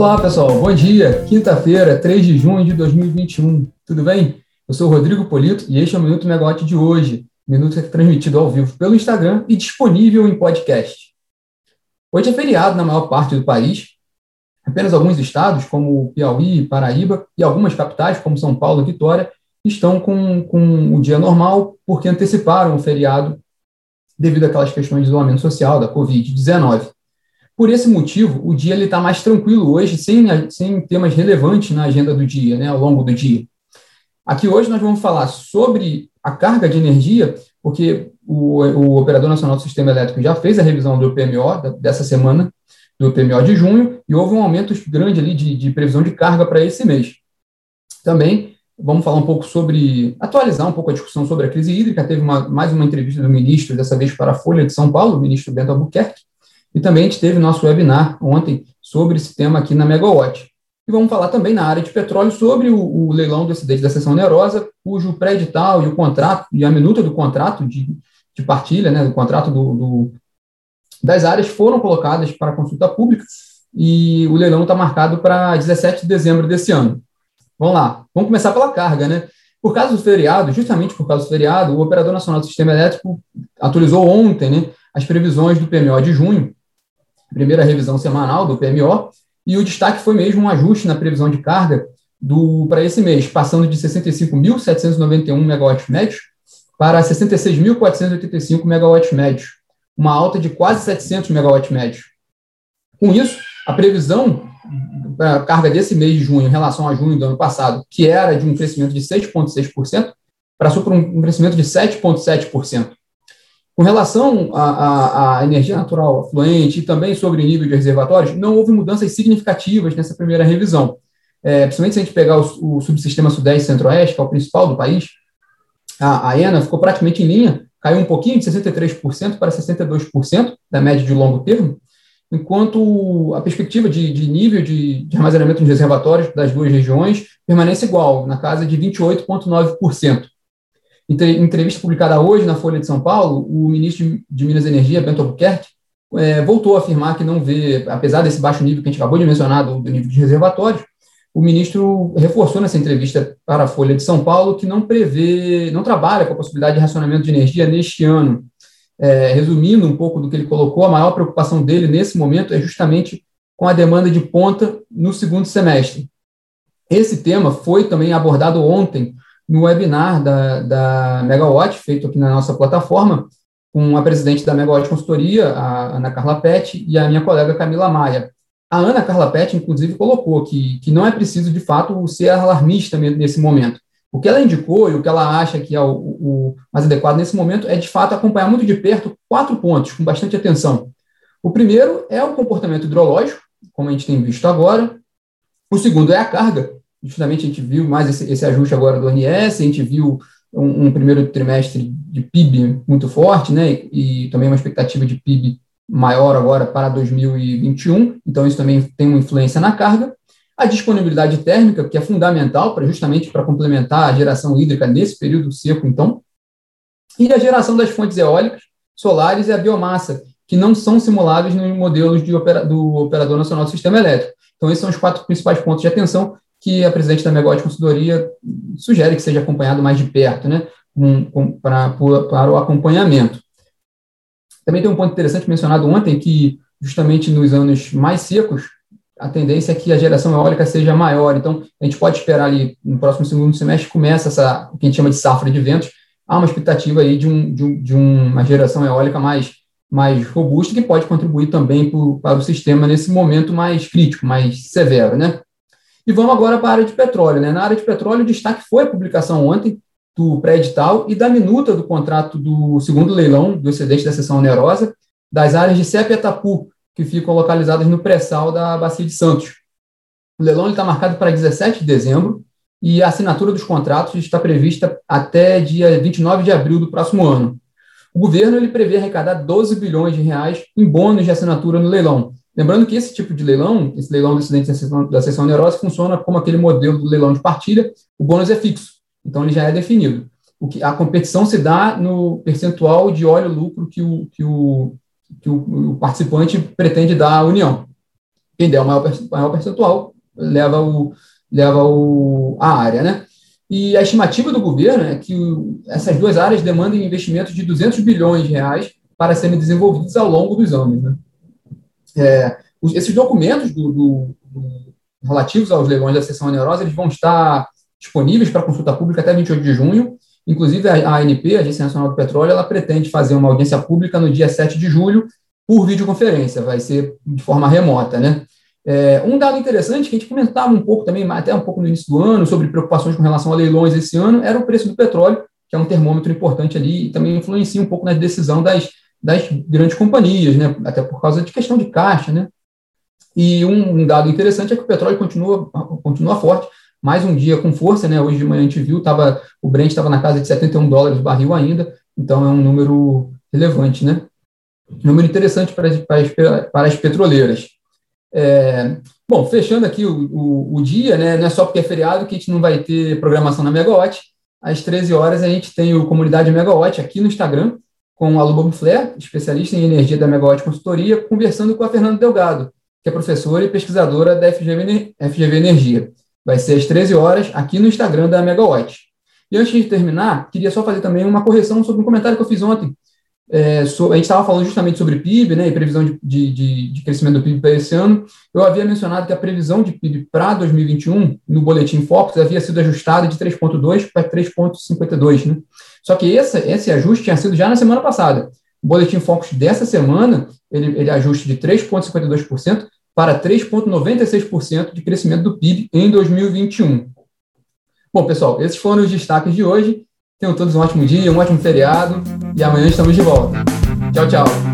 Olá, pessoal. Bom dia. Quinta-feira, 3 de junho de 2021. Tudo bem? Eu sou Rodrigo Polito e este é o Minuto Megawatt de hoje. Minuto é transmitido ao vivo pelo Instagram e disponível em podcast. Hoje é feriado na maior parte do país. Apenas alguns estados, como Piauí, Paraíba e algumas capitais, como São Paulo e Vitória, estão com, com o dia normal porque anteciparam o feriado devido àquelas questões de isolamento social, da Covid-19. Por esse motivo, o dia está mais tranquilo hoje, sem, sem temas relevantes na agenda do dia, né, ao longo do dia. Aqui hoje nós vamos falar sobre a carga de energia, porque o, o Operador Nacional do Sistema Elétrico já fez a revisão do PMO dessa semana, do PMO de junho, e houve um aumento grande ali de, de previsão de carga para esse mês. Também vamos falar um pouco sobre, atualizar um pouco a discussão sobre a crise hídrica. Teve uma, mais uma entrevista do ministro, dessa vez para a Folha de São Paulo, o ministro Bento Albuquerque, e também a gente teve nosso webinar ontem sobre esse tema aqui na Megawatt. E vamos falar também na área de petróleo sobre o, o leilão do excedente da seção onerosa, cujo pré-edital e o contrato, e a minuta do contrato de, de partilha, né, do contrato do, do, das áreas foram colocadas para consulta pública e o leilão está marcado para 17 de dezembro desse ano. Vamos lá, vamos começar pela carga, né? Por causa do feriado, justamente por causa do feriado, o Operador Nacional do Sistema Elétrico atualizou ontem né, as previsões do PMO de junho, primeira revisão semanal do PMO, e o destaque foi mesmo um ajuste na previsão de carga para esse mês, passando de 65.791 megawatts médios para 66.485 megawatts médios, uma alta de quase 700 megawatts médios. Com isso, a previsão para a carga desse mês de junho em relação a junho do ano passado, que era de um crescimento de 6,6%, passou por um crescimento de 7,7%. Com relação à, energia natural fluente e também sobre o nível de reservatórios, não houve mudanças significativas nessa primeira revisão. É, principalmente se a gente pegar o, o subsistema Sudeste Centro-Oeste, que é o principal do país, a, a ENA ficou praticamente em linha, caiu um pouquinho, de 63% para 62% da média de longo termo, enquanto a perspectiva de, de nível de, de, armazenamento nos reservatórios das duas regiões permanece igual, na casa de 28,9%. Em entrevista publicada hoje na Folha de São Paulo, o ministro de Minas e Energia, Bento Albuquerque, é, voltou a afirmar que não vê, apesar desse baixo nível que a gente acabou de mencionar, do, do nível de reservatórios, o ministro reforçou nessa entrevista para a Folha de São Paulo que não prevê, não trabalha com a possibilidade de racionamento de energia neste ano. É, resumindo um pouco do que ele colocou, a maior preocupação dele nesse momento é justamente com a demanda de ponta no segundo semestre. Esse tema foi também abordado ontem no webinar da, da Megawatt, feito aqui na nossa plataforma, com a presidente da Megawatt Consultoria, a Ana Carla Pet, e a minha colega Camila Maia. A Ana Carla Pet, inclusive, colocou que, que não é preciso, de fato, ser alarmista nesse momento. O que ela indicou e o que ela acha que é o, o mais adequado nesse momento é, de fato, acompanhar muito de perto quatro pontos, com bastante atenção. O primeiro é o comportamento hidrológico, como a gente tem visto agora. O segundo é a carga, justamente a gente viu mais esse, esse ajuste agora do ONS, a gente viu um, um, primeiro trimestre de PIB muito forte, né, e, e também uma expectativa de PIB maior agora para 2021, então isso também tem uma influência na carga. A disponibilidade térmica, que é fundamental para justamente para complementar a geração hídrica nesse período seco, então, e a geração das fontes eólicas, solares e a biomassa, que não são simulados nos modelos opera, do Operador Nacional do Sistema Elétrico. Então, esses são os quatro principais pontos de atenção que a presidente da Megawatt Consultoria sugere que seja acompanhado mais de perto, né, um, um, para, para o acompanhamento. Também tem um ponto interessante mencionado ontem, que justamente nos anos mais secos, a tendência é que a geração eólica seja maior. Então, a gente pode esperar ali, no próximo segundo semestre, começa essa, o que a gente chama de safra de ventos, há uma expectativa aí de, um, de, um, de uma geração eólica mais, mais robusta, que pode contribuir também pro, para o sistema nesse momento mais crítico, mais severo, né? E vamos agora para a área de petróleo. Né? Na área de petróleo, o destaque foi a publicação ontem do pré-edital e da minuta do contrato do segundo leilão do excedente da seção onerosa das áreas de Cepa e Atapu, que ficam localizadas no pré-sal da Bacia de Santos. O leilão está marcado para 17 de dezembro e a assinatura dos contratos está prevista até dia 29 de abril do próximo ano. O governo ele prevê arrecadar 12 bilhões de reais em bônus de assinatura no leilão, Lembrando que esse tipo de leilão, esse leilão do excedente da seção onerosa, funciona como aquele modelo do leilão de partilha, o bônus é fixo, então ele já é definido. O que, a competição se dá no percentual de óleo lucro que o, que o, que o, o participante pretende dar à União. quem der o maior, maior percentual leva, o, leva o, a área, né? E a estimativa do governo é que essas duas áreas demandem investimentos de 200 bilhões de reais para serem desenvolvidos ao longo dos anos. Né? É, esses documentos do, do, do, relativos aos leilões da seção onerosa eles vão estar disponíveis para consulta pública até 28 de junho. Inclusive, a ANP, a Agência Nacional do Petróleo, ela pretende fazer uma audiência pública no dia 7 de julho por videoconferência, vai ser de forma remota, né? É, um dado interessante que a gente comentava um pouco também, até um pouco no início do ano, sobre preocupações com relação a leilões esse ano, era o preço do petróleo, que é um termômetro importante ali e também influencia um pouco na decisão das, das grandes companhias, né? Até por causa de questão de caixa, né? E um, um dado interessante é que o petróleo continua, continua forte, mais um dia com força, né? Hoje de manhã a gente viu, tava, o Brent estava na casa de 71 dólares o barril ainda, então é um número relevante, né? Número interessante para, para, para as petroleiras. É, bom, fechando aqui o, o, o, dia, né, não é só porque é feriado que a gente não vai ter programação na Megawatt. Às 13 horas a gente tem o Comunidade Megawatt aqui no Instagram, com a Lubom Flair, especialista em energia da Megawatt Consultoria, conversando com a Fernanda Delgado, que é professora e pesquisadora da FGV, FGV Energia. Vai ser às 13 horas aqui no Instagram da Megawatt. E antes de terminar, queria só fazer também uma correção sobre um comentário que eu fiz ontem é, so, a gente estava falando justamente sobre PIB, né, e previsão de, de, de crescimento do PIB para esse ano. Eu havia mencionado que a previsão de PIB para 2021, no boletim Focus, havia sido ajustada de 3,2 para 3,52. Né? Só que esse, esse ajuste tinha sido já na semana passada. O boletim Focus dessa semana, ele, ele ajuste de 3,52% para 3,96% de crescimento do PIB em 2021. Bom, pessoal, esses foram os destaques de hoje. Tenham todos um ótimo dia, um ótimo feriado e amanhã estamos de volta. Tchau, tchau.